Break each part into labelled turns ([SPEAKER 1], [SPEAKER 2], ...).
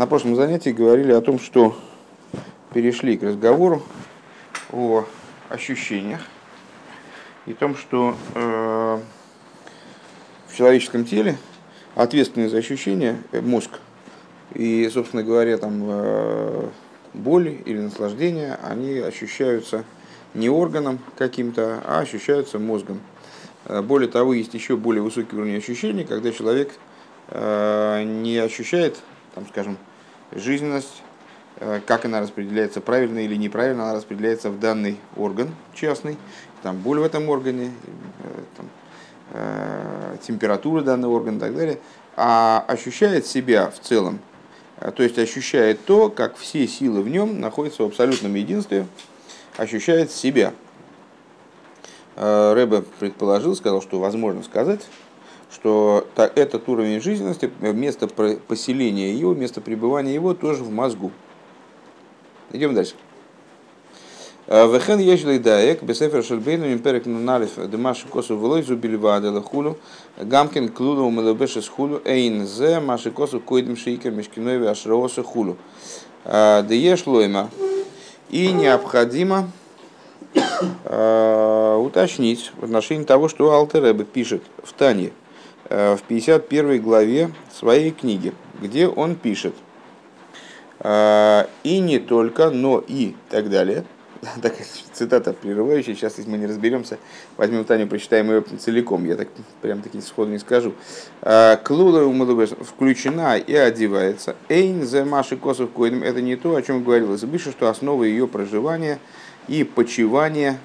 [SPEAKER 1] На прошлом занятии говорили о том, что перешли к разговору о ощущениях и том, что э, в человеческом теле ответственный за ощущения мозг. И, собственно говоря, там э, боли или наслаждения, они ощущаются не органом каким-то, а ощущаются мозгом. Э, более того, есть еще более высокий уровень ощущений, когда человек э, не ощущает, там, скажем, жизненность, э, как она распределяется, правильно или неправильно она распределяется в данный орган частный, там боль в этом органе, там, температура данного органа и так далее, а ощущает себя в целом, то есть ощущает то, как все силы в нем находятся в абсолютном единстве, ощущает себя – Э, Рэбе предположил, сказал, что возможно сказать, что этот уровень жизненности, место поселения его, место пребывания его тоже в мозгу. Идем дальше. Э, Вехен ежлей даек, бесефер шельбейну империк нуналиф, демаши косу влой зубили ваадела хулу, гамкин клуду умелобешес хулу, эйн зе, маши косу койдем шейкер мешкинове ашрооса хулу. Э, Дееш лойма. И необходимо Э, уточнить в отношении того, что Алтереба пишет в Тане, э, в 51 главе своей книги, где он пишет э, «И не только, но и» так далее. Такая цитата прерывающая, сейчас, если мы не разберемся, возьмем Таню, прочитаем ее целиком, я так прям таки сходу не скажу. Клула включена и одевается. Эйн зе маши косов койдем. Это не то, о чем говорилось выше, что основа ее проживания – и почивание.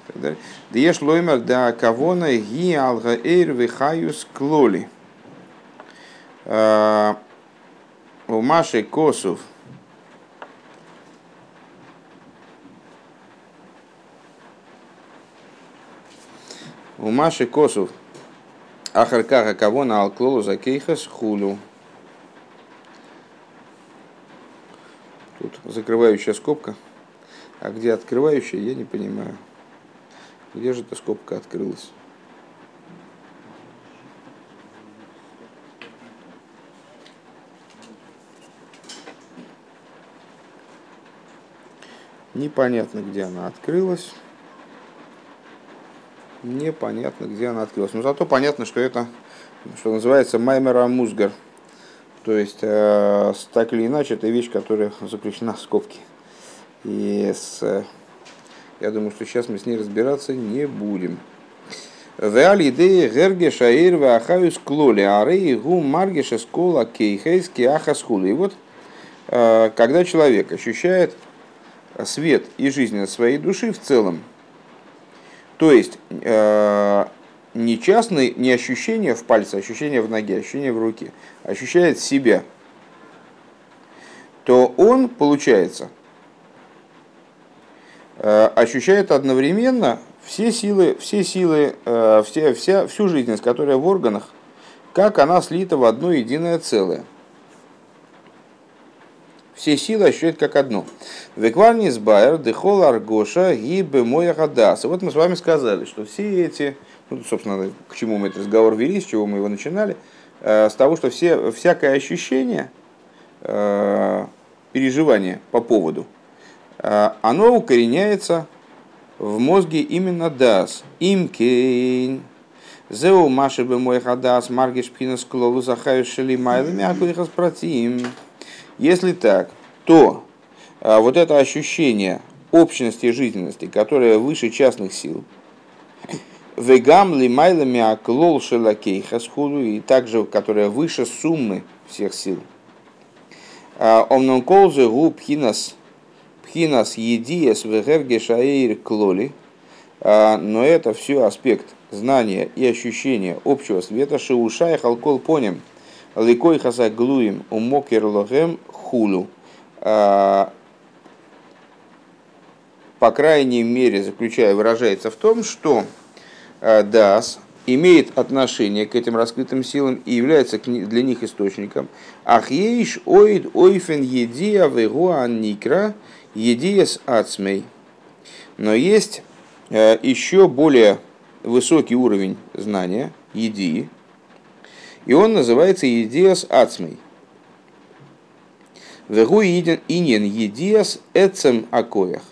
[SPEAKER 1] Деш лоймер да кавона ги алга эйр вихаюс клоли. А, у Маши Косов у Маши Косов Ахаркаха кого на алклолу за кейхас хулю. Тут закрывающая скобка. А где открывающая, я не понимаю. Где же эта скобка открылась? Непонятно, где она открылась. Непонятно, где она открылась. Но зато понятно, что это, что называется, Маймера Музгар. То есть, э, так или иначе, это вещь, которая запрещена в скобке. И с, я думаю, что сейчас мы с ней разбираться не будем. Веали идеи герге шаир клоли арей гу маргеша скола кейхейс киахаскула. И вот, э, когда человек ощущает свет и жизнь своей души в целом, то есть э, не частные, не ощущение в пальце, ощущение в ноге, ощущение в руке, ощущает себя, то он, получается, Э, ощущает одновременно все силы, все силы, э, все, вся, всю жизненность, которая в органах, как она слита в одно единое целое. Все силы ощущают как одно. Векварни сбайер, дехол аргоша, гибе моя гадас. Вот мы с вами сказали, что все эти, ну, собственно, к чему мы этот разговор вели, с чего мы его начинали, э, с того, что все, всякое ощущение, переживание по поводу – а, оно укореняется в мозге именно дас. Имкейн. Зеу маши бы мой хадас, маргиш пхинас клолу захаю шели майлами, акуихас протим. Если так, то а, вот это ощущение общности жизненности, которое выше частных сил, вегам ли майлами аклол шелакейхас худу, и также, которая выше суммы всех сил. А, Омнон колзе гу пхинас Пхинас едиес вегерге шаир клоли, а, но это все аспект знания и ощущения общего света. Шиушай халкол поним ликой хаса глуим умокер лохем хулу. А, по крайней мере, заключая, выражается в том, что а, дас имеет отношение к этим раскрытым силам и является для них источником. Ахейш оид ойфен едия вегуан никра – Едиес ацмей. Но есть э, еще более высокий уровень знания, едии, и он называется Едиас ацмей. Вегу инин едиас эцем акоях.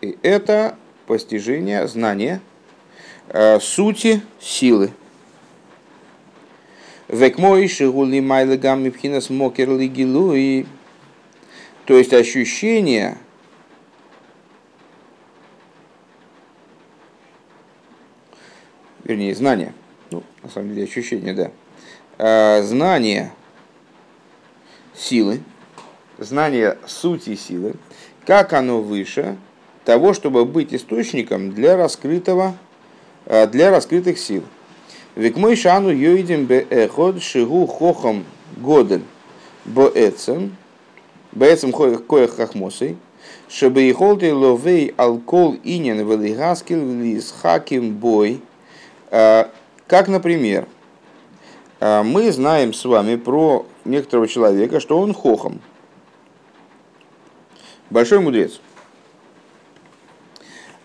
[SPEAKER 1] И это постижение, знание э, сути силы. Век мой шигули майлы гамми пхинас мокер и То есть ощущение, вернее, знание, ну, на самом деле ощущение, да, знание силы, знание сути силы, как оно выше того, чтобы быть источником для раскрытого, э, для раскрытых сил. Век мой шану йоидим бе эход шигу хохом годен боэцем, боэцем коях хахмосой, чтобы и холты ловей алкол инин велигаскил лис хаким бой. Э, как, например, э, мы знаем с вами про некоторого человека, что он хохом, большой мудрец.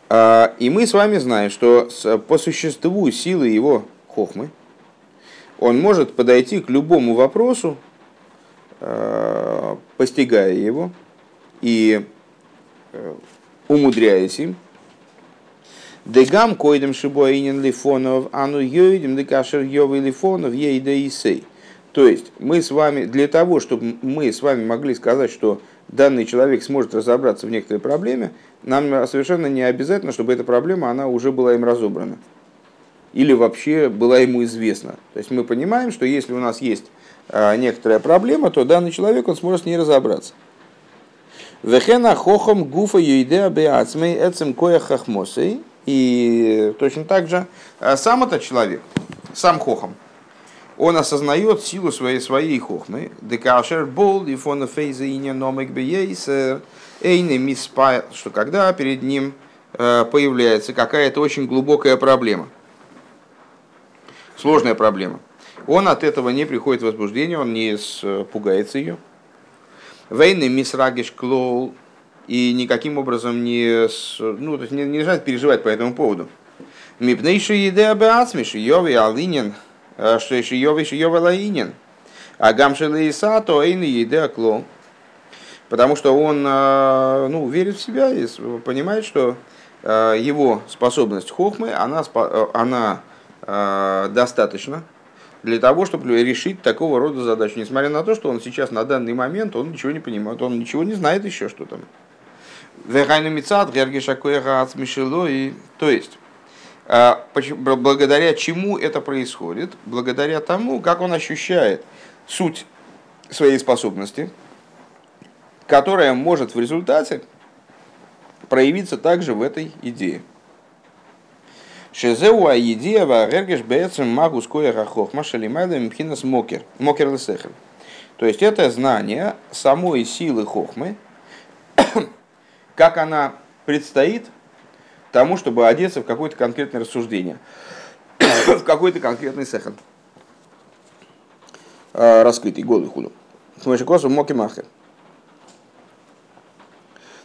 [SPEAKER 1] А, и мы с вами знаем, что по существу силы его хохмы он может подойти к любому вопросу, а, постигая его и э, умудряясь им. Дегам койдем шибуаинен лифонов, ану йойдем декашер йовый лифонов ейда и сей. То есть мы с вами, для того, чтобы мы с вами могли сказать, что данный человек сможет разобраться в некоторой проблеме, нам совершенно не обязательно, чтобы эта проблема она уже была им разобрана. Или вообще была ему известна. То есть мы понимаем, что если у нас есть а, некоторая проблема, то данный человек он сможет с ней разобраться. Вехена хохом гуфа юидеа беацмей эцем коя хахмосей. И точно так же а, сам этот человек, сам хохом, он осознает силу своей, своей хохмы. Декашер бол и фона фейза и номик бейсер эйны миспай, что когда перед ним э, появляется какая-то очень глубокая проблема, сложная проблема, он от этого не приходит в возбуждение, он не пугается ее. Вейны мисрагиш клоу и никаким образом не, ну, то есть не, не начинает переживать по этому поводу. Мипнейши еде абеацмиши, йови алинин – Э, Йов, еще Йова Лаинин. А Гамшелы Иса, то Эйны Еде Кло. Потому что он э, ну, верит в себя и понимает, что э, его способность хохмы, она, она достаточна для того, чтобы решить такого рода задачу. Несмотря на то, что он сейчас на данный момент он ничего не понимает, он ничего не знает еще, что там. То есть, а, благодаря чему это происходит? Благодаря тому, как он ощущает суть своей способности, которая может в результате проявиться также в этой идее. Шезеуа идея варергеш бецем магус коя хохма шалимайда мхинас мокер, мокер. То есть это знание самой силы хохмы, как она предстоит тому, чтобы одеться в какое-то конкретное рассуждение, в какой-то конкретный сехан. Раскрытый, голый худу. Смешикосу моки махер.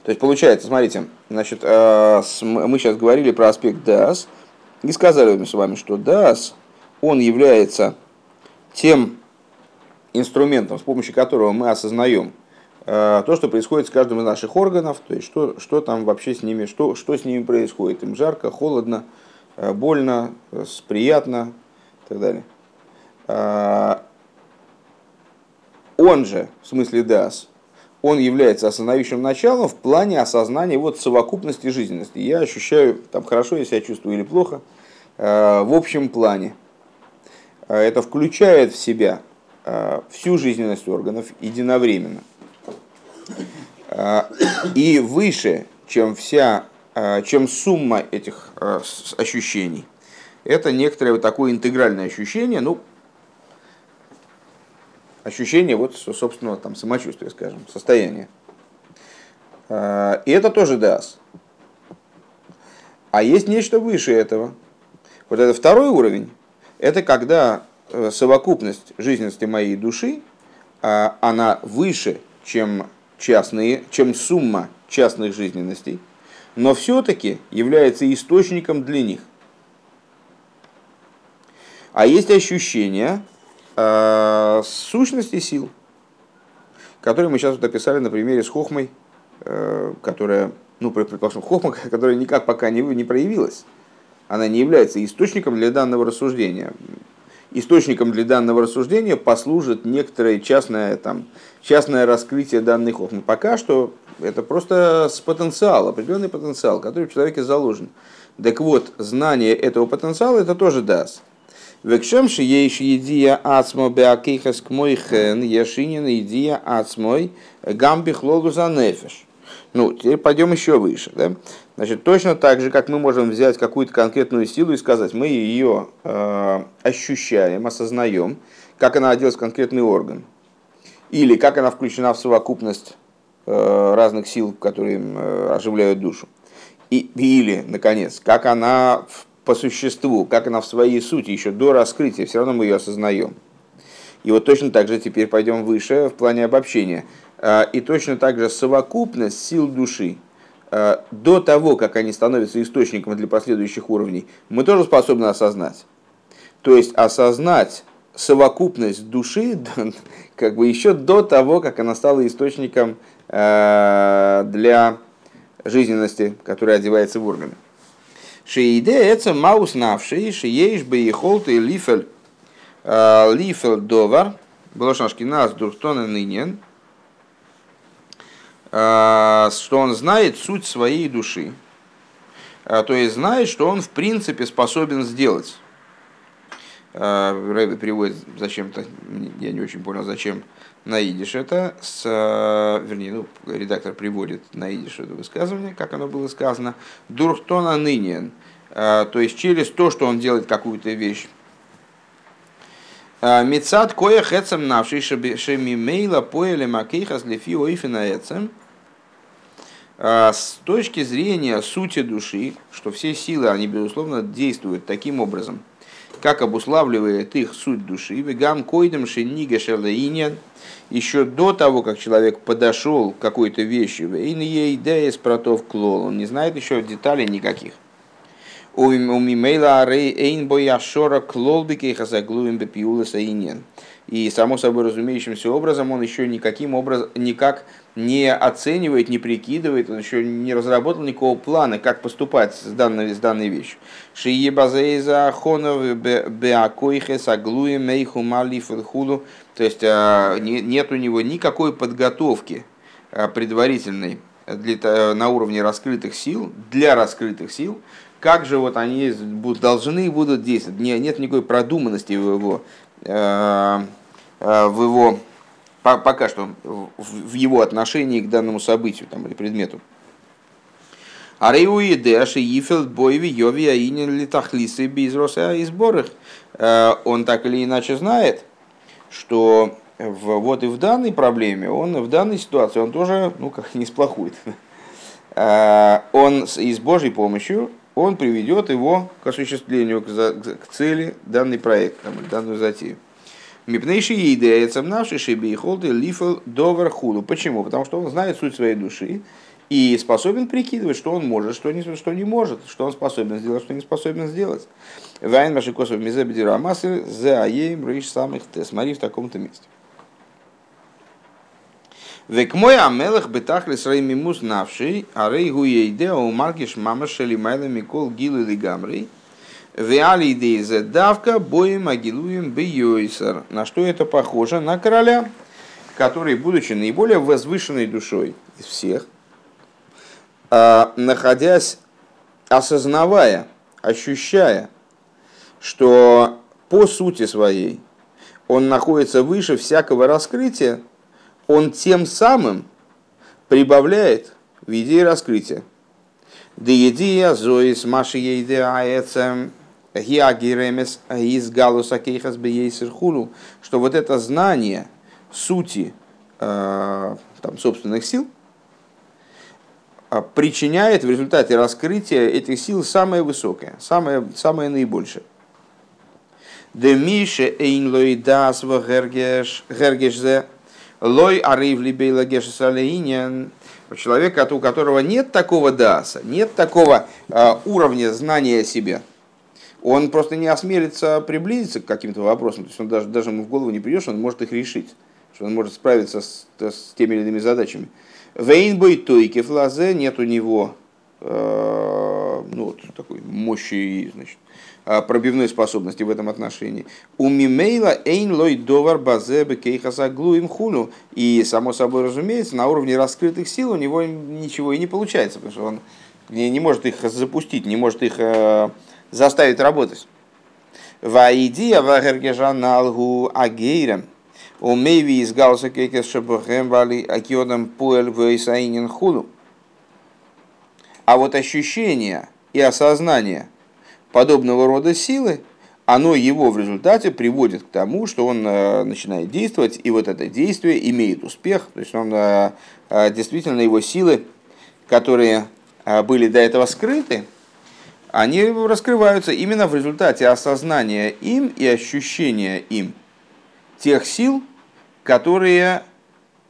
[SPEAKER 1] То есть получается, смотрите, значит, а, мы сейчас говорили про аспект дас и сказали с вами, что дас, он является тем инструментом, с помощью которого мы осознаем то, что происходит с каждым из наших органов, то есть что, что там вообще с ними, что, что с ними происходит. Им жарко, холодно, э, больно, приятно и так далее. Э, он же, в смысле дас, он является осознающим началом в плане осознания вот совокупности жизненности. Я ощущаю, там хорошо я себя чувствую или плохо, в общем плане. Это включает в себя всю жизненность органов единовременно. А, и выше, чем вся, а, чем сумма этих а, ощущений. Это некоторое вот такое интегральное ощущение, ну, ощущение вот собственного там самочувствия, скажем, состояния. И это тоже дас. А есть нечто выше этого. Вот это второй уровень. Это когда э, совокупность жизненности моей души, она выше, чем частные, чем сумма частных жизненностей, но все-таки является источником для них. А есть ощущение э, сущности сил. которые мы сейчас вот описали на примере с Хохмой, э, которая, ну, предположим, Хохма, которая никак пока не, не проявилась. Она не является источником для данного рассуждения. Источником для данного рассуждения послужит некоторое частное, там, частное раскрытие данной Хохмы. Пока что это просто с потенциал, определенный потенциал, который в человеке заложен. Так вот, знание этого потенциала это тоже даст. Векшемши ейш едия ацмо беакейхас к мой хен, яшинин едия ацмой гамби хлогу за нефеш. Ну, теперь пойдем еще выше. Да? Значит, точно так же, как мы можем взять какую-то конкретную силу и сказать, мы ее э, ощущаем, осознаем, как она оделась в конкретный орган, или как она включена в совокупность э, разных сил, которые э, оживляют душу. И, или, наконец, как она по существу, как она в своей сути, еще до раскрытия, все равно мы ее осознаем. И вот точно так же теперь пойдем выше в плане обобщения. А, и точно так же совокупность сил души, до того, как они становятся источником для последующих уровней, мы тоже способны осознать. То есть осознать совокупность души как бы еще до того, как она стала источником а, для жизненности, которая одевается в органы. Шииде это маус навший, шиеиш бы и лифель э, лифель довар, было нас дуртона нынен, э, что он знает суть своей души, э, то есть знает, что он в принципе способен сделать. Рэбби приводит зачем-то, я не очень понял, зачем на идиш это, с, вернее, ну, редактор приводит на идиш это высказывание, как оно было сказано, дурхтона нынен, то есть через то, что он делает какую-то вещь. Мецад коя хецем навший шеми мейла поэле макейхас лефи ойфина эцем. С точки зрения сути души, что все силы, они, безусловно, действуют таким образом, как обуславливает их суть души, вегам койдем шенига шелаиньян, еще до того, как человек подошел к какой-то вещи, вейн ей протов клол, он не знает еще деталей никаких. У мимейла эйн бояшора клолбики хазаглуем бепиулеса иньян. И, само собой разумеющимся образом, он еще никаким образом, никак не оценивает, не прикидывает, он еще не разработал никакого плана, как поступать с данной, с данной вещью. Шие базейза хонов беакойхе саглуе мейху малиф худу. То есть нет у него никакой подготовки предварительной для, на уровне раскрытых сил, для раскрытых сил, как же вот они будут, должны будут действовать. Нет никакой продуманности в его а, Э, в его пока что в его отношении к данному событию там, или предмету. Ареуи Дэши Ифелд Бойви Йови Аинин Литахлисы Бизроса и сборах. Э, он так или иначе знает, что в, вот и в данной проблеме, он в данной ситуации, он тоже, ну, как не сплохует. Э, он и с Божьей помощью, он приведет его к осуществлению, к, цели данный проект, там, данную затею. Мипнейши идея наши шиби и холды лифл довер худу. Почему? Потому что он знает суть своей души и способен прикидывать, что он может, что не, что не может, что он способен сделать, что не способен сделать. Вайн ваши косов мизе бедира амасы за аеем рейш самых. Смотри в таком-то месте. Век мой амелах бетахли срей мимус навший, а рей гуейде у маркиш мама шели майла микол гилы лигамрей. Виали идея давка боем агилуем бейойсер. На что это похоже? На короля, который, будучи наиболее возвышенной душой из всех, находясь, осознавая, ощущая, что по сути своей он находится выше всякого раскрытия, он тем самым прибавляет в идее раскрытия. Деедия зоис маши аэцем гиагиремес из галуса кейхас хулу, что вот это знание сути э, там, собственных сил э, причиняет в результате раскрытия этих сил самое высокое, самое, самое наибольшее. Де мише эйн лой дас лой арив либейла гешесалейнен человека, у которого нет такого даса, нет такого э, уровня знания о себе – он просто не осмелится приблизиться к каким-то вопросам, то есть он даже, даже ему в голову не придет, что он может их решить. что он может справиться с, с теми или иными задачами. Вейнбой тойки флазе нет у него э, ну, вот, такой мощи значит, пробивной способности в этом отношении. У мимейла эйн лой довар базебе кейхаса глуим хуну. И, само собой разумеется, на уровне раскрытых сил у него ничего и не получается, потому что он не, не может их запустить, не может их э, заставить работать. Ваидия вагергежаналгу агейрем. Умейви из галса кейкес шабухем вали акиодам пуэль вейсаинин худу. А вот ощущение и осознание подобного рода силы, оно его в результате приводит к тому, что он э, начинает действовать, и вот это действие имеет успех. То есть он э, э, действительно его силы, которые были до этого скрыты, они раскрываются именно в результате осознания им и ощущения им тех сил, которые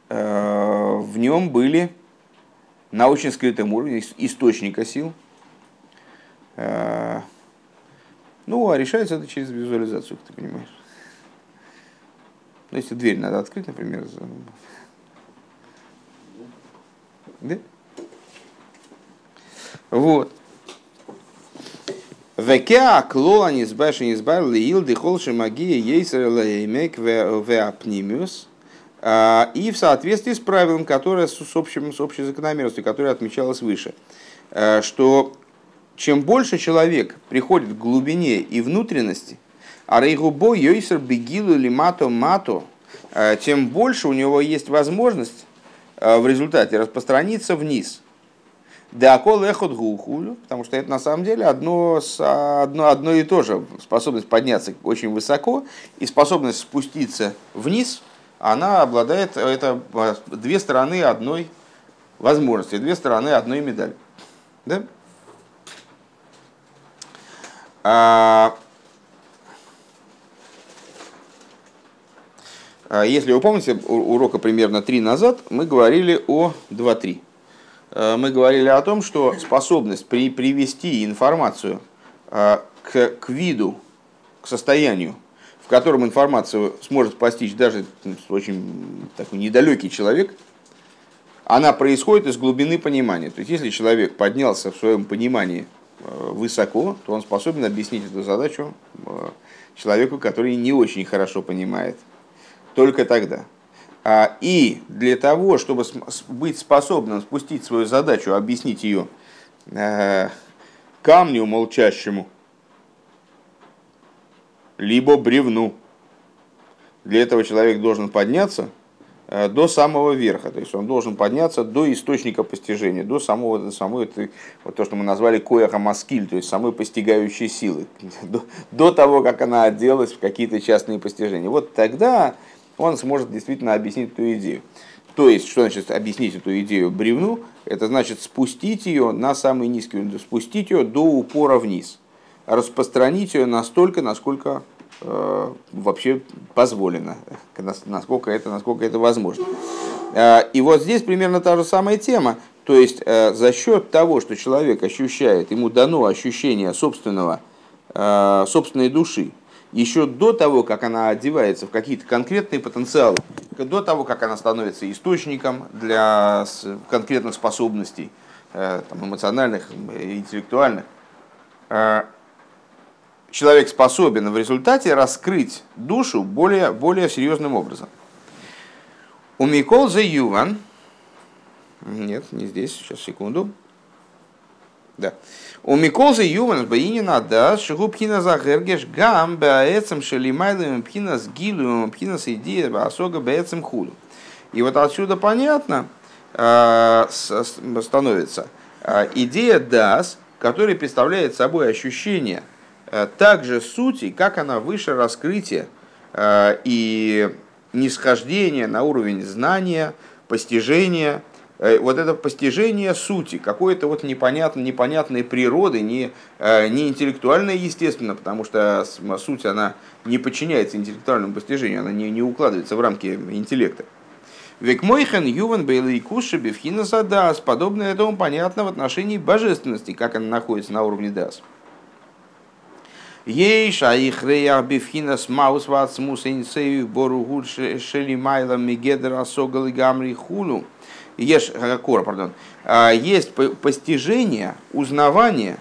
[SPEAKER 1] в нем были на очень скрытом уровне источника сил. Ну, а решается это через визуализацию, как ты понимаешь. Ну, если дверь надо открыть, например. Да? Вот. Векеа клола не избавши не избавил лил дихолши магия ейсер леймек веапнимиус. А, и в соответствии с правилом, которое с, общим, с общей закономерностью, которая отмечалась выше, а, что чем больше человек приходит к глубине и внутренности, а рейгубо йойсер бегилу или мато мато, а, тем больше у него есть возможность в результате распространиться вниз – Деакол эхот гухулю, потому что это на самом деле одно, одно, одно и то же. Способность подняться очень высоко и способность спуститься вниз, она обладает, это две стороны одной возможности, две стороны одной медали. Да? А, а если вы помните, урока примерно три назад мы говорили о 2-3. Э, мы говорили о том, что способность при, привести информацию э, к, к виду, к состоянию, в котором информацию сможет постичь даже очень такой недалекий человек, она происходит из глубины понимания. То есть, если человек поднялся в своем понимании высоко, то он способен объяснить эту задачу человеку, который не очень хорошо понимает. Только тогда. А, и для того, чтобы быть способным спустить свою задачу, объяснить ее э, камню молчащему, либо бревну, для этого человек должен подняться э, до самого верха, то есть он должен подняться до источника постижения, до самого, до самой, вот то, что мы назвали кояха маскиль, то есть самой постигающей силы, до, до того, как она отделалась в какие-то частные постижения. Вот тогда он сможет действительно объяснить эту идею. То есть, что значит объяснить эту идею бревну? Это значит спустить ее на самый низкий спустить ее до упора вниз, распространить ее настолько, насколько э, вообще позволено, насколько это, насколько это возможно. Э, и вот здесь примерно та же самая тема. То есть, э, за счет того, что человек ощущает, ему дано ощущение собственного, э, собственной души, еще до того, как она одевается в какие-то конкретные потенциалы, до того, как она становится источником для конкретных способностей, э, там, эмоциональных, интеллектуальных, э, человек способен в результате раскрыть душу более, более серьезным образом. У Микол за Юван, нет, не здесь, сейчас, секунду. Да. У Миколза Юван Баинина да Шигубхина Захергеш Гам Баэцем Шелимайлем Пхина с Гилу Пхина с идея Басога Баэцем Худу. И вот отсюда понятно э, становится э, идея дас, которая представляет собой ощущение также сути, как она выше раскрытия и нисхождение на уровень знания, постижения, Э, вот это постижение сути, какой-то вот непонятной, непонятной природы, не, э, не интеллектуальной, естественно, потому что суть, она не подчиняется интеллектуальному постижению, она не, не укладывается в рамки интеллекта. Век мойхен ювен бейлы куши бифхина задас. Подобное этому понятно в отношении божественности, как она находится на уровне дас. Ейш, а их рея бифхинас маус вацмус инсею боругур шели майла мигедер асогал и гамри хулу. Еш, кора, пардон. Есть постижение, узнавание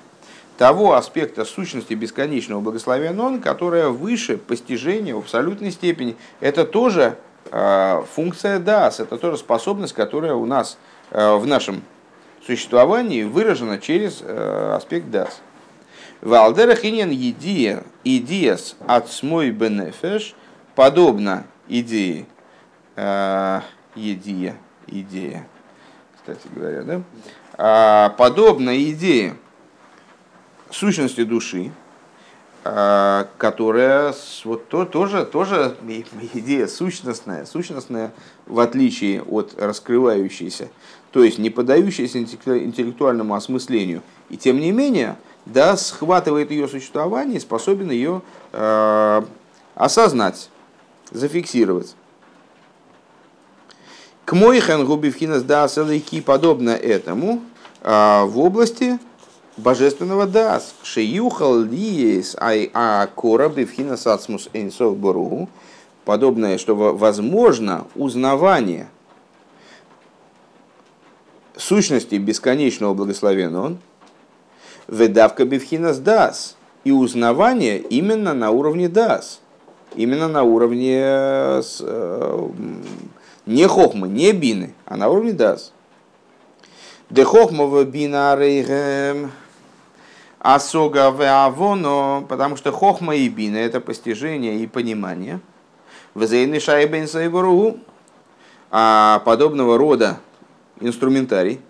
[SPEAKER 1] того аспекта сущности бесконечного благословения Нон, которое выше постижения в абсолютной степени. Это тоже функция дас, это тоже способность, которая у нас в нашем существовании выражена через аспект дас. Валдерах инин идея, идеяс от смой бенефеш, подобно идее, э, идея, идея, кстати говоря, да? А, подобно идее сущности души, а, которая вот то, тоже, тоже идея сущностная, сущностная в отличие от раскрывающейся, то есть не поддающаяся интеллектуальному осмыслению. И тем не менее, да, схватывает ее существование и способен ее э, осознать, зафиксировать. К Мойхен Губивхинас Дас Элайки подобно этому э, в области божественного Дас. Шеюхал Лиес Ай А Кора Бивхинас Ацмус Эйнсов Боругу. Подобное, что возможно узнавание сущности бесконечного благословенного, Ведавка бифхинас дас. И узнавание именно на уровне дас. Именно на уровне э, не хохмы, не бины, а на уровне дас. Де хохмова бина рейгем асога авоно, потому что хохма и бина это постижение и понимание. Везейны шайбен сайбуру, а подобного рода инструментарий,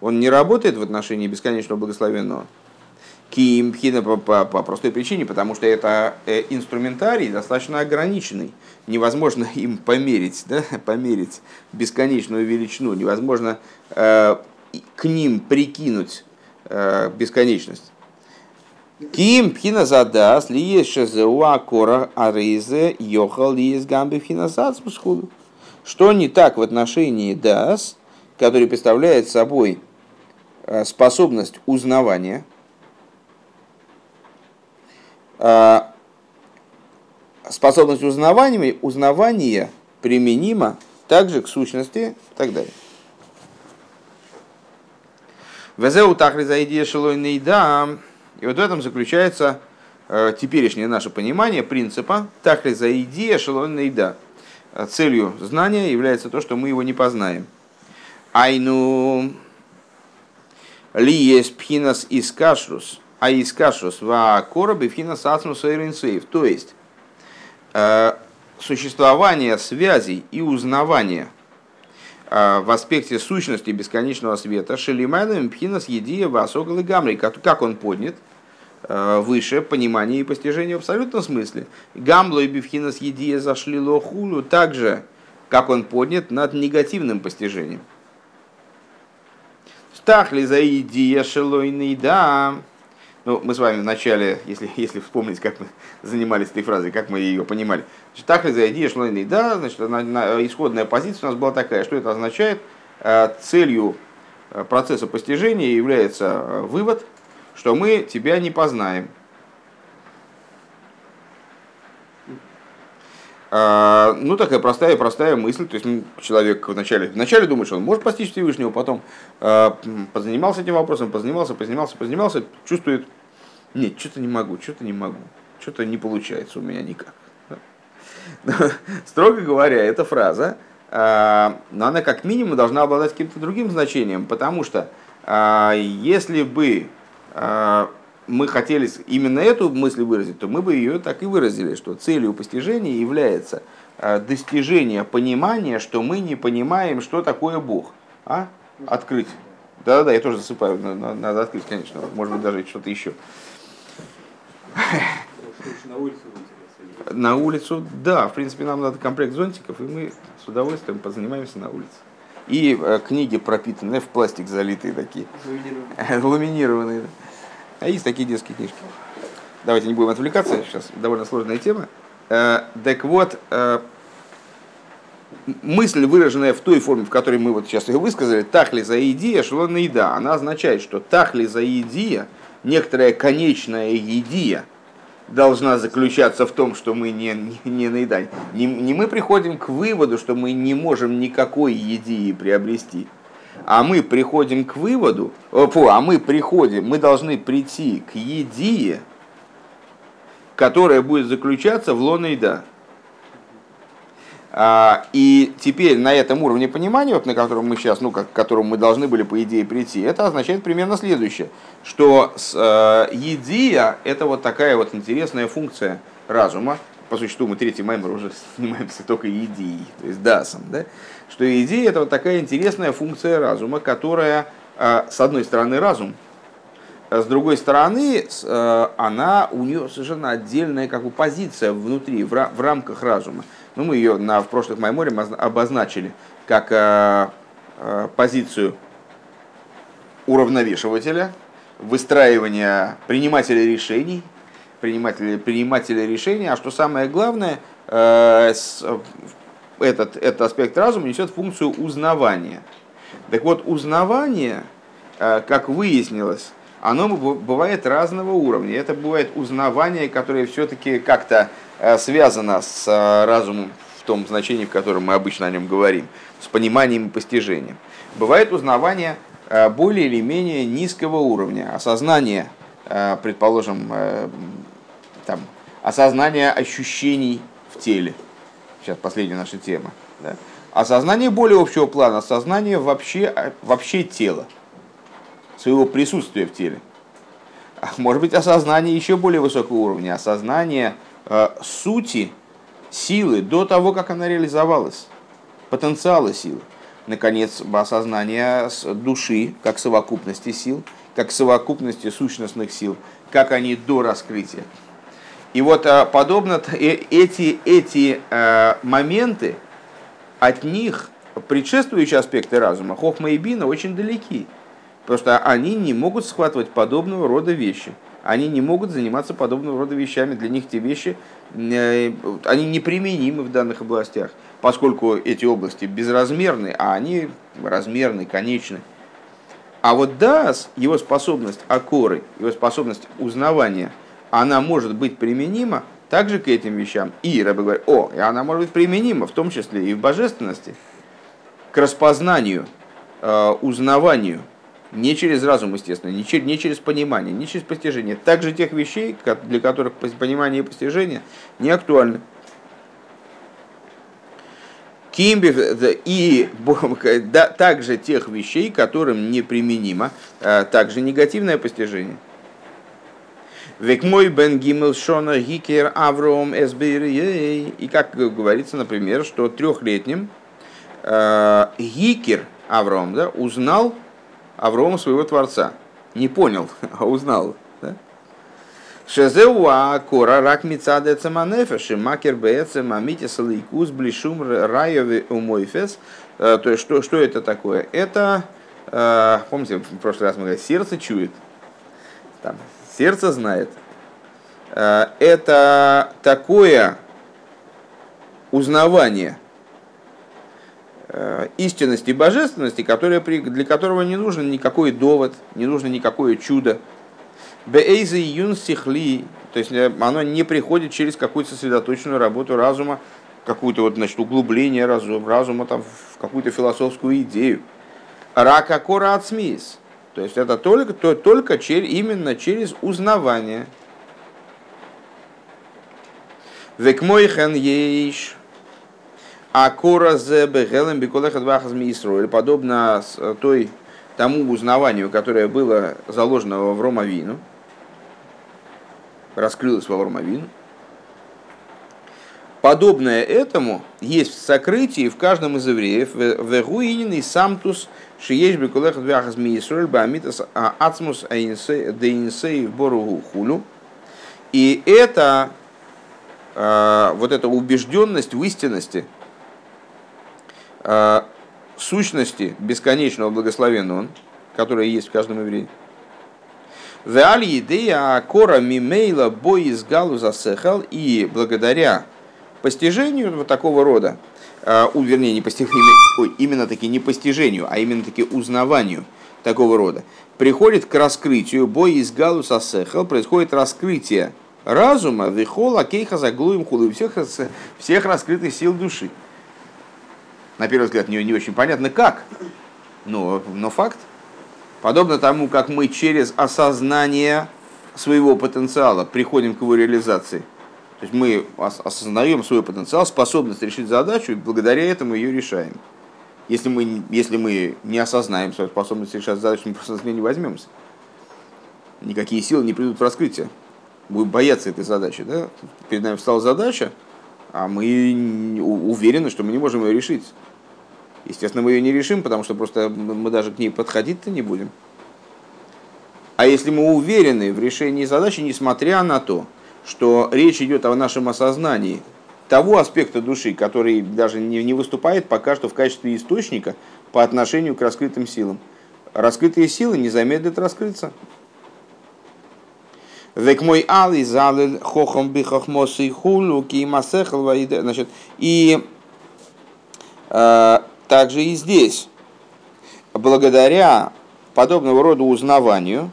[SPEAKER 1] он не работает в отношении бесконечного благословенного. Кимпхина по, по, по простой причине, потому что это э, инструментарий достаточно ограниченный. Невозможно им померить, да, померить бесконечную величину, невозможно э, к ним прикинуть э, бесконечность. Ким пхина задас ли есть шезеуа кора аризе йохал ли есть гамби пхина Что не так в отношении дас, который представляет собой э, способность узнавания – способность узнавания, узнавания применима также к сущности и так далее. Везеу тахли за идея да. И вот в этом заключается э, теперешнее наше понимание принципа тахли за идея да. Целью знания является то, что мы его не познаем. Айну ли есть пхинас из кашрус – а из кашус ва коробы фина сацмус То есть, э, существование связей и узнавания э, в аспекте сущности бесконечного света шелимайным пхинас едия васогал и гамри, как он поднят э, выше понимания и постижения в абсолютном смысле. Гамло и бифхинас едия зашли лохулю также, как он поднят над негативным постижением. Стахли за идея шелойный да. Ну, мы с вами вначале, если, если вспомнить, как мы занимались этой фразой, как мы ее понимали. Значит, так ли зайди, шло да, значит, на, на, исходная позиция у нас была такая, что это означает? Э, целью э, процесса постижения является э, вывод, что мы тебя не познаем. А, ну, такая простая, простая мысль. То есть человек вначале, вначале думает, что он может постичь Всевышнего, потом позанимался этим вопросом, позанимался, позанимался, позанимался, чувствует, нет, что-то не могу, что-то не могу, что-то не получается у меня никак. Строго говоря, эта фраза, э, но она как минимум должна обладать каким-то другим значением, потому что э, если бы мы хотели именно эту мысль выразить, то мы бы ее так и выразили, что целью постижения является достижение понимания, что мы не понимаем, что такое Бог. А? Открыть. Да-да-да, я тоже засыпаю. Надо открыть, конечно. Может быть, даже что-то еще. На улицу на улицу, да, в принципе, нам надо комплект зонтиков, и мы с удовольствием позанимаемся на улице. И э, книги пропитанные в пластик залитые такие. Ламинированные. Ламинированные. А есть такие детские книжки. Давайте не будем отвлекаться, сейчас довольно сложная тема. Э, так вот, э, мысль, выраженная в той форме, в которой мы вот сейчас ее высказали, тахли за идея, шелона еда, она означает, что тахли за идея, некоторая конечная идея, должна заключаться в том, что мы не, не, не наедаем. Не, не мы приходим к выводу, что мы не можем никакой еди приобрести, а мы приходим к выводу, фу, а мы приходим, мы должны прийти к едие, которая будет заключаться в лоне еда. А, и теперь на этом уровне понимания, вот на котором мы сейчас, ну, как, к которому мы должны были, по идее, прийти, это означает примерно следующее, что с, э, едия – это вот такая вот интересная функция разума, по существу мы третий маймер уже занимаемся только идеей, то есть дасом, да? что идея – это вот такая интересная функция разума, которая, э, с одной стороны, разум, а с другой стороны, э, она, у нее совершенно отдельная как бы, позиция внутри, в рамках разума. Ну, мы ее на, в прошлых Майморе обозначили как э, э, позицию уравновешивателя, выстраивания принимателя решений, принимателя, принимателя решений, а что самое главное, э, с, этот, этот аспект разума несет функцию узнавания. Так вот, узнавание, э, как выяснилось, оно бывает разного уровня. Это бывает узнавание, которое все-таки как-то связано с э, разумом в том значении, в котором мы обычно о нем говорим, с пониманием и постижением. Бывает узнавание э, более или менее низкого уровня, осознание, предположим, там, осознание ощущений в теле. Сейчас последняя наша тема. Да? Осознание более общего плана, осознание вообще, вообще тела, своего присутствия в теле. Может быть, осознание еще более высокого уровня, осознание Э, сути силы до того, как она реализовалась, потенциала силы. Наконец, осознание души как совокупности сил, как совокупности сущностных сил, как они до раскрытия. И вот э, подобно э, эти, эти моменты, от них предшествующие аспекты разума, хохма и бина, очень далеки. Просто они не могут схватывать подобного рода вещи они не могут заниматься подобного рода вещами. Для них те вещи, э, они неприменимы в данных областях, поскольку эти области безразмерны, а они размерны, конечны. А вот Дас, его способность акоры, его способность узнавания, она может быть применима также к этим вещам. И Рэбе говорит, о, и она может быть применима, в том числе и в божественности, к распознанию, э, узнаванию – не через разум, естественно, не через, не через понимание, не через постижение. Также тех вещей, для которых понимание и постижение не актуальны. Кимби и да, также тех вещей, которым неприменимо, а также негативное постижение. Век мой бен гимел шона гикер авром И как говорится, например, что трехлетним э, гикер Авром да, узнал Аврома своего Творца. Не понял, а узнал. Шезеуа кора рак мицаде цеманефеши макер бецем амитис лейкус блишум райови умойфес. Э, то есть, что, что это такое? Это, э, помните, в прошлый раз мы говорили, сердце чует. Там, сердце знает. Э, это такое узнавание – истинности и божественности, которая, для которого не нужен никакой довод, не нужно никакое чудо. Бейза юн сихли, то есть э, оно не приходит через какую-то сосредоточенную работу разума, какое-то вот, значит, углубление разума, разума там, в какую-то философскую идею. Рака кора ацмис. То есть это только, то, только через, именно через узнавание. Векмойхен ейш а кора зебе гелем беколеха двахаз или подобно э, той тому узнаванию, которое было заложено во Вромавину, раскрылось во Вромавину, подобное этому есть в сокрытии в каждом из евреев, в Гуинин и Самтус, Шиеш Бекулех Двяхас Миисроль Бамитас Ацмус Дейнсей в Боругу Хулю. И это э, вот эта убежденность в истинности – а, сущности бесконечного благословенного он, которая есть в каждом еврее. Веали идея кора мимейла бой из галу засехал и благодаря постижению вот такого рода, а, у, вернее, не постижению, ой, именно таки не постижению, а именно таки узнаванию такого рода, приходит к раскрытию бой из галу засехал, происходит раскрытие разума, вихола, кейха, заглуем хулы, всех, всех раскрытых сил души. На первый взгляд, не, не очень понятно, как, но, но факт. Подобно тому, как мы через осознание своего потенциала приходим к его реализации. То есть мы осознаем свой потенциал, способность решить задачу, и благодаря этому ее решаем. Если мы, если мы не осознаем свою способность решать задачу, мы просто не возьмемся. Никакие силы не придут в раскрытие. Будем бояться этой задачи. Да? Перед нами встала задача, а мы уверены, что мы не можем ее решить. Естественно, мы ее не решим, потому что просто мы даже к ней подходить-то не будем. А если мы уверены в решении задачи, несмотря на то, что речь идет о нашем осознании того аспекта души, который даже не, не выступает пока что в качестве источника по отношению к раскрытым силам. Раскрытые силы не замедлят раскрыться. Век мой али залил хохом бихохмос и хулу кимасехал Значит, и э, также и здесь, благодаря подобного рода узнаванию,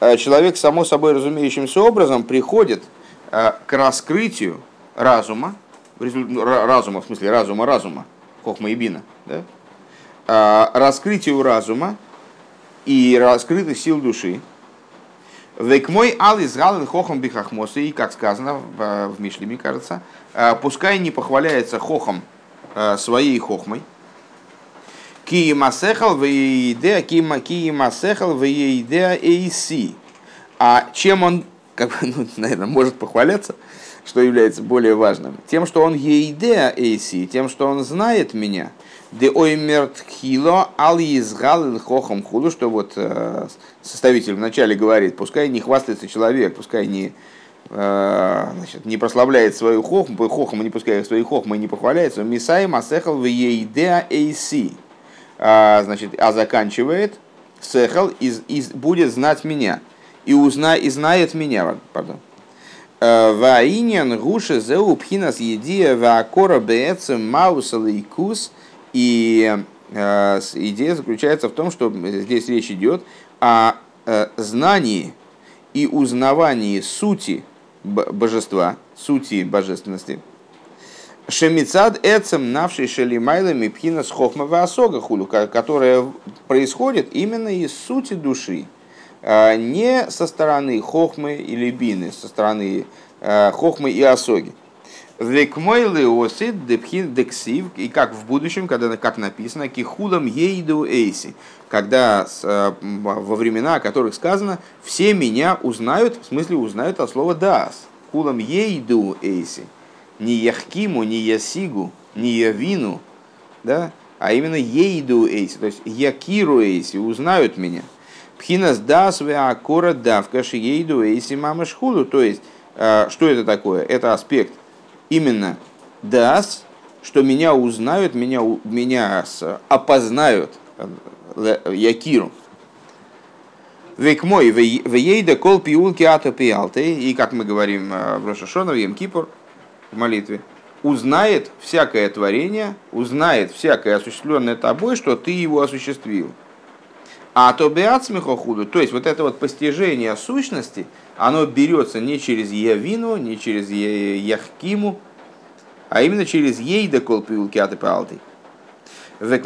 [SPEAKER 1] э, человек, само собой разумеющимся образом, приходит э, к раскрытию разума, разума, в смысле разума, разума, хохма и бина, да? Э, раскрытию разума и раскрытых сил души. Век мой алис гален хохом бихахмоса, и как сказано в, в Мишле, мне кажется, пускай не похваляется хохом своей хохмой, Ки масехал веидеа, ки масехал веидеа эйси. А чем он, как бы, ну, наверное, может похваляться, что является более важным? Тем, что он еидеа эйси, тем, что он знает меня. Де оймерт хило ал изгал хохом худу, что вот э, составитель вначале говорит, пускай не хвастается человек, пускай не, э, значит, не прославляет свою хохму, хохму не пускай свою хохму и не похваляется, мисай масехал в еидеа эйси а, значит, а заканчивает. Сехал и, и будет знать меня и узна и знает меня, пардон. Э, Ваиньян гуше зеу пхинас едия ваакора беэцем маусалейкус и э, идея заключается в том, что здесь речь идет о э, знании и узнавании сути божества, сути божественности – Шемицад эцем навший шелимайлами пхина с хохма осога хулю, которая происходит именно из сути души, а не со стороны хохмы или бины, со стороны а, хохмы и осоги. Векмой леосид депхин дексив, и как в будущем, когда как написано, кихулам ейду эйси, когда а, во времена, о которых сказано, все меня узнают, в смысле узнают от слова дас, хулам ейду эйси не яхкиму, не ясигу, не явину, да, а именно ейду эйси, то есть якиру эйси, узнают меня. Пхинас дас акора давка ейду эйси мама шхулу, то есть, э, что это такое? Это аспект именно дас, что меня узнают, меня, меня опознают, э, якиру. Век мой, вейда кол пиулки ата пиалты, и как мы говорим э, в Рошашона, в Емкипур, в молитве, узнает всякое творение, узнает всякое осуществленное тобой, что ты его осуществил. А то худу, то есть вот это вот постижение сущности, оно берется не через явину, не через яхкиму, а именно через ейда колпиулки атепалты. Век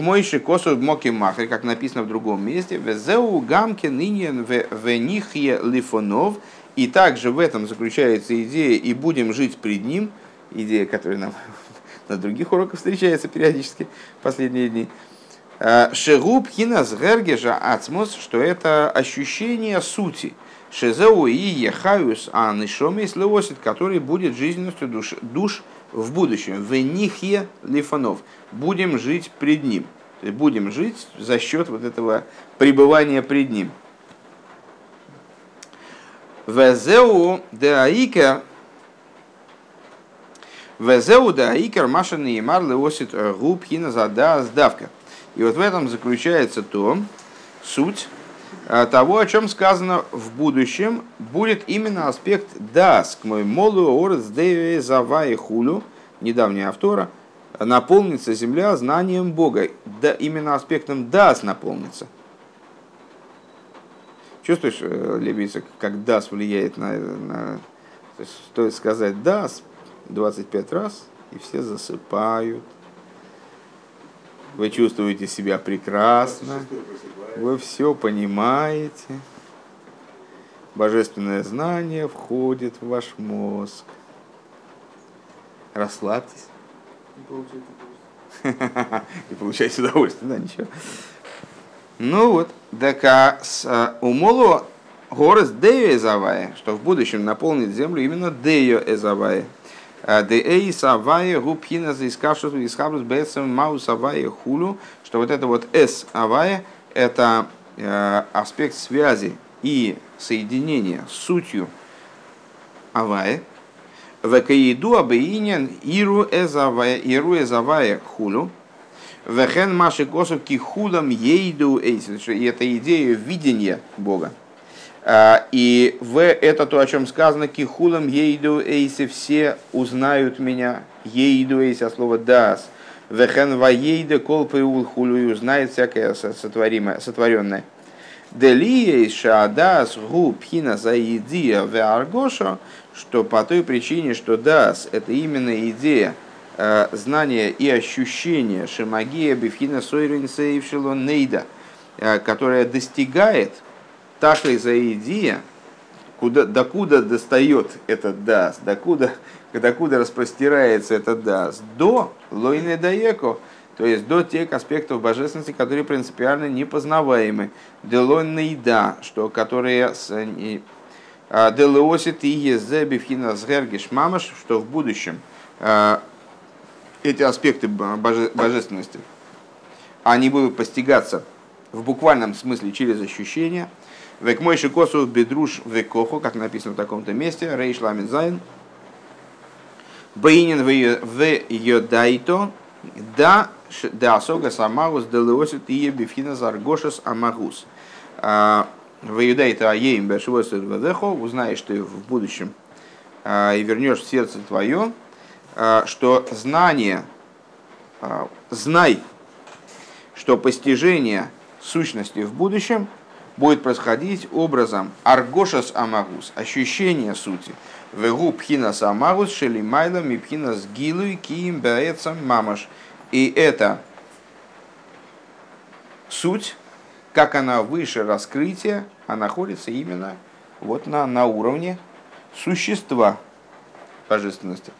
[SPEAKER 1] мой шикосу моки махри, как написано в другом месте, везеу гамке нынен венихе лифонов, и также в этом заключается идея «и будем жить пред Ним», идея, которая нам на других уроках встречается периодически в последние дни. А, Шегуб хинас гергежа ацмос, что это ощущение сути. Шезеу и ехаюс анышомис леосит, который будет жизненностью душ, душ в будущем. В нихе лифанов. Будем жить пред ним. Будем жить за счет вот этого пребывания пред ним. Везеу деаикер Везеу деаикер машин и мар леосит губ хина зада сдавка. И вот в этом заключается то, суть э, того, о чем сказано в будущем, будет именно аспект дас, к моему молу орец деве зава и хулю, недавняя автора, наполнится земля знанием Бога. Да, именно аспектом дас наполнится – Чувствуешь, э, Лебица, как дас влияет на, на То есть стоит сказать «дас» 25 раз, и все засыпают. Вы чувствуете себя прекрасно, вы все понимаете. Божественное знание входит в ваш мозг. Расслабьтесь. И получайте удовольствие, да, ничего. Ну вот, так а с а, умолу горес дею эзавая, что в будущем наполнит землю именно дею эзавая. А, Деэй савая губхина за искавшус искавшус бэсэм мау савая хулу, что вот это вот эс авая, это э, аспект связи и соединения с сутью авая, Векаиду абеинен иру эзавая, иру эзавая хулу. Вехен маши косов кихулам ейду эйсис. И это идея видения Бога. А, и в это то, о чем сказано, кихулам ейду эйси, все узнают меня. Ейду эйси, от слова дас. Вехен ваейда колпы хулу и узнает всякое сотворимое, сотворенное. Делия шадас гу пхина заидия в аргошо, что по той причине, что дас это именно идея э, знания и ощущения шимагия бифхина сойрин сейвшило нейда, э, которая достигает тахли заидия, куда, докуда достает этот дас, докуда, докуда распростирается этот дас, до лойне даеко, то есть до тех аспектов божественности, которые принципиально непознаваемы. Делонный да, что которые а, Делеосит и Езебивхина Сгергиш Мамаш, что в будущем а, эти аспекты божественности, они будут постигаться в буквальном смысле через ощущения. Век мой шикосу бедруш векоху, как написано в таком-то месте, рейш ламин зайн. Бейнин в йодайто, да да асога самагус делеосит и бифхина заргошес амагус. А, в Иудейта Аеем Бешвосер Вадехо, узнаешь ты в будущем а, и вернешь в сердце твое, что знание, знай, что постижение сущности в будущем будет происходить образом аргошас амагус, ощущение сути. Вегу пхинас амагус шелимайла мипхинас гилуй киим баэцам мамаш – и это суть, как она выше раскрытия, а находится именно вот на, на уровне существа божественности.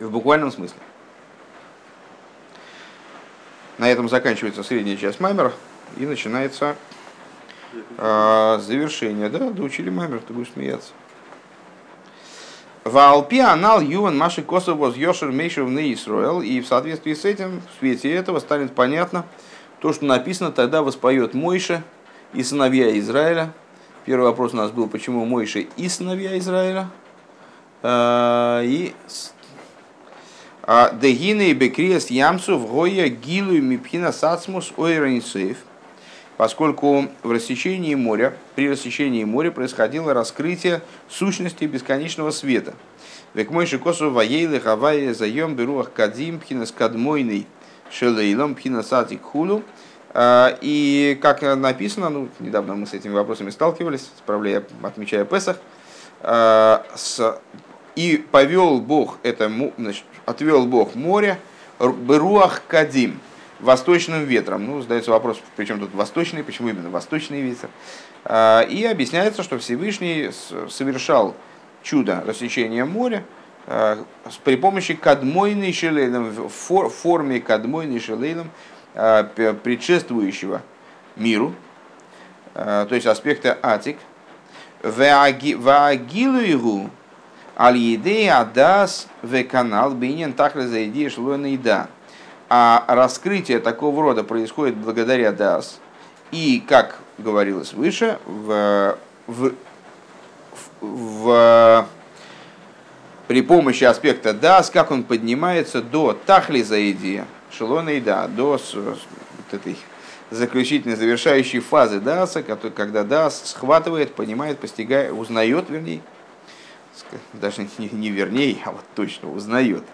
[SPEAKER 1] В буквальном смысле. На этом заканчивается средняя часть Маймера и начинается э, завершение. Да, доучили Маймер, ты будешь смеяться. В Алпи анал юван маши косов йошер мейшев на Исруэл. И в соответствии с этим, в свете этого станет понятно то, что написано, тогда воспоет Мойша и сыновья Израиля. Первый вопрос у нас был, почему Мойша и сыновья Израиля. А, и Дегины и Бекриес Ямсу в Гоя Гилу Мипхина Сацмус Ойранисеев – поскольку в рассечении моря, при рассечении моря происходило раскрытие сущности бесконечного света. Век мой шикосу ваейлы хавайе заем беруах кадим пхинас кадмойный шелейлом пхинас атик хулу. А, и как написано, ну, недавно мы с этими вопросами сталкивались, справляя, отмечая Песах, а, с, и повел Бог это, значит, отвел Бог море, беруах кадим, восточным ветром. Ну, задается вопрос, причем тут восточный, почему именно восточный ветер. А, и объясняется, что Всевышний совершал чудо рассечения моря а, при помощи кадмойной шелейлом, в форме кадмойной шелейлом, а, предшествующего миру, то есть аспекта атик, ваагилуигу аль-едея адас в канал бинен так разойди шло да. А раскрытие такого рода происходит благодаря Дас. И, как говорилось выше, в, в, в, при помощи аспекта Дас, как он поднимается до Тахли Заидия, Шелона и Да, до вот этой заключительной, завершающей фазы Даса, когда Дас схватывает, понимает, постигает, узнает, вернее, даже не, не вернее, а вот точно узнает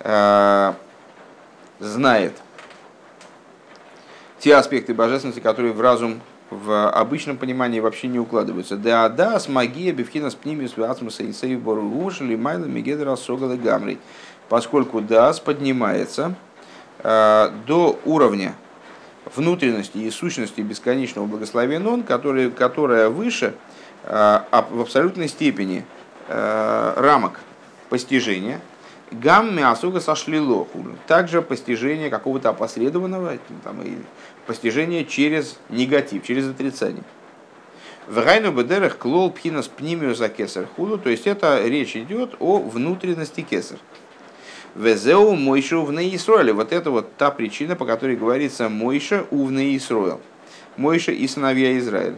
[SPEAKER 1] а, знает те аспекты божественности, которые в разум в обычном понимании вообще не укладываются. Да, да, с магия бифхина с пнимис вацмуса и сейв боругуш лимайла мегедра согала гамри. Поскольку дас поднимается э, до уровня внутренности и сущности бесконечного благословения он, которая выше э, в абсолютной степени э, рамок постижения, гам мясуга сошли лоху. Также постижение какого-то опосредованного, там, и постижение через негатив, через отрицание. В Гайну Бедерах клол пхинас пнимию за кесар худу, то есть это речь идет о внутренности кесар. Везеу Мойша увне Исроэле. Вот это вот та причина, по которой говорится Мойша увне Исроэл. Мойша и сыновья Израиля.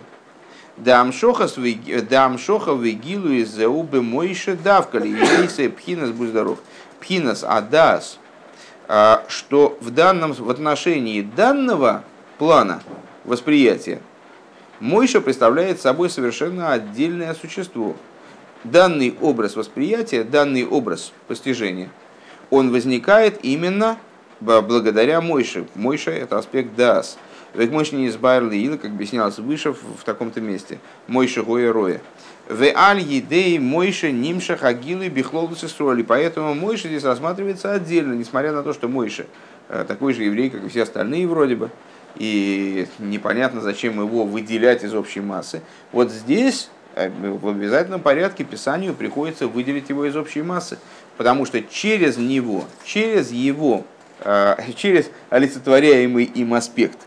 [SPEAKER 1] Дамшоха вегилу из зеубы Мойша давкали. Ейсе пхинас, будь здоров. Пхинас адас. А, что в, данном, в отношении данного плана восприятия Мойша представляет собой совершенно отдельное существо. Данный образ восприятия, данный образ постижения – он возникает именно благодаря Мойше. Мойша – это аспект Дас. Ведь не избавили или, как объяснялось выше в, таком-то месте. Мойша Гоя Роя. В аль едей Мойша нимша хагилы бихлолдус и Поэтому Мойша здесь рассматривается отдельно, несмотря на то, что Мойша э, такой же еврей, как и все остальные вроде бы. И непонятно, зачем его выделять из общей массы. Вот здесь э, в обязательном порядке Писанию приходится выделить его из общей массы. Потому что через него, через его, э, через олицетворяемый им аспект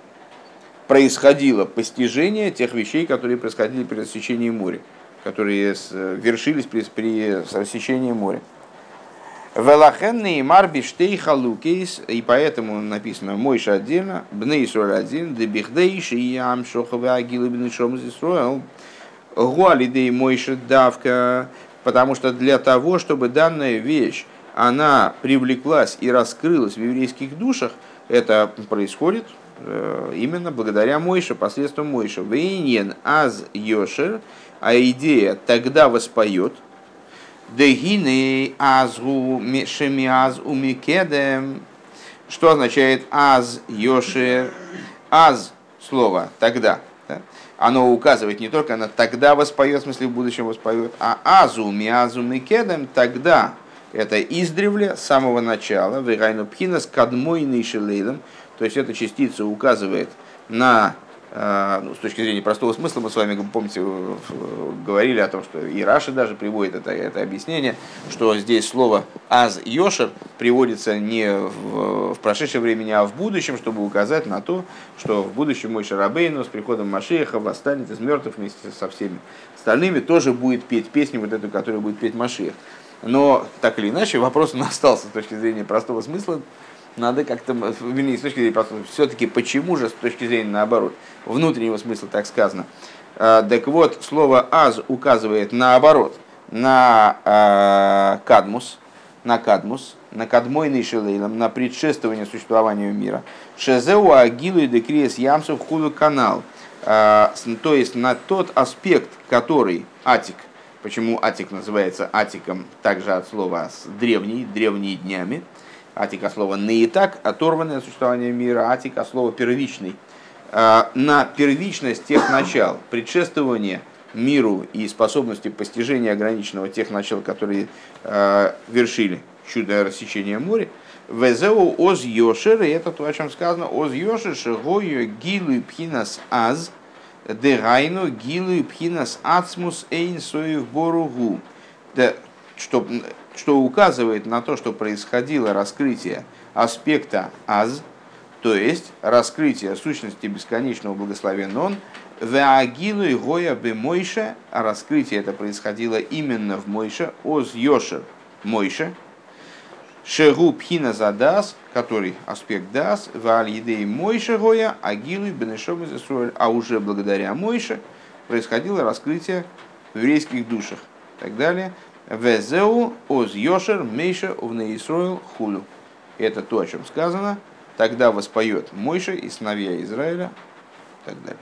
[SPEAKER 1] происходило постижение тех вещей, которые происходили при рассечении моря, которые вершились при, при рассечении моря. Велахенный марби штей халукейс, и поэтому написано Мойша отдельно, Бней Исруэль один, Дебихдейши и Ям Агилы Бнешом Исруэль, Гуалидей Мойша Давка, потому что для того, чтобы данная вещь, она привлеклась и раскрылась в еврейских душах, это происходит э, именно благодаря Мойше, посредством Мойше. Вейнен аз йошер, а идея тогда воспоет, Дегины азгу шемиаз умикедем, что означает аз йошер, аз слово тогда, оно указывает не только на тогда воспоет, в смысле в будущем воспоет, а азу миазу микедем тогда, это издревле, с самого начала, вегайну пхина с кадмойной шелейлом, то есть эта частица указывает на а, ну, с точки зрения простого смысла, мы с вами, помните, говорили о том, что и Раши даже приводит это, это объяснение, что здесь слово «аз йошер» приводится не в, в прошедшем времени, а в будущем, чтобы указать на то, что в будущем мой Шарабейну с приходом Машеха восстанет из мертвых вместе со всеми остальными, тоже будет петь песню, вот эту, которую будет петь Машех. Но так или иначе, вопрос он остался с точки зрения простого смысла, надо как-то, вернее, с точки зрения простого, все-таки почему же с точки зрения наоборот, внутреннего смысла так сказано. А, так вот, слово «аз» указывает наоборот, на э, кадмус, на кадмус, на кадмойный шелейлом, на предшествование существованию мира. Шезеу агилу и декриес ямсов худу канал. Э, то есть на тот аспект, который атик, почему атик называется атиком, также от слова древний, древние днями, атика слова не и так, оторванное существование мира, атика слова первичный, а, на первичность тех начал, предшествование миру и способности постижения ограниченного тех начал, которые э, вершили чудо рассечения моря, Везеу оз йошер, и это то, о чем сказано, оз йошер шегою гилу пхинас аз, дерайну гилу пхинас ацмус эйн соев боругу. Что, что указывает на то, что происходило раскрытие аспекта аз, то есть раскрытие сущности бесконечного благословенного он, Веагилу и Гоя бы Мойше, а раскрытие это происходило именно в Мойше, Оз Йошер Мойше, Шеру Пхина Задас, который аспект Дас, Вааль Едей Мойше Гоя, Агилу и а уже благодаря Мойше происходило раскрытие в еврейских душах и так далее. Везеу Оз Йошер Мейша Увне Исруэл Хулю. Это то, о чем сказано, Тогда воспоет Мойша и сыновья Израиля и так далее.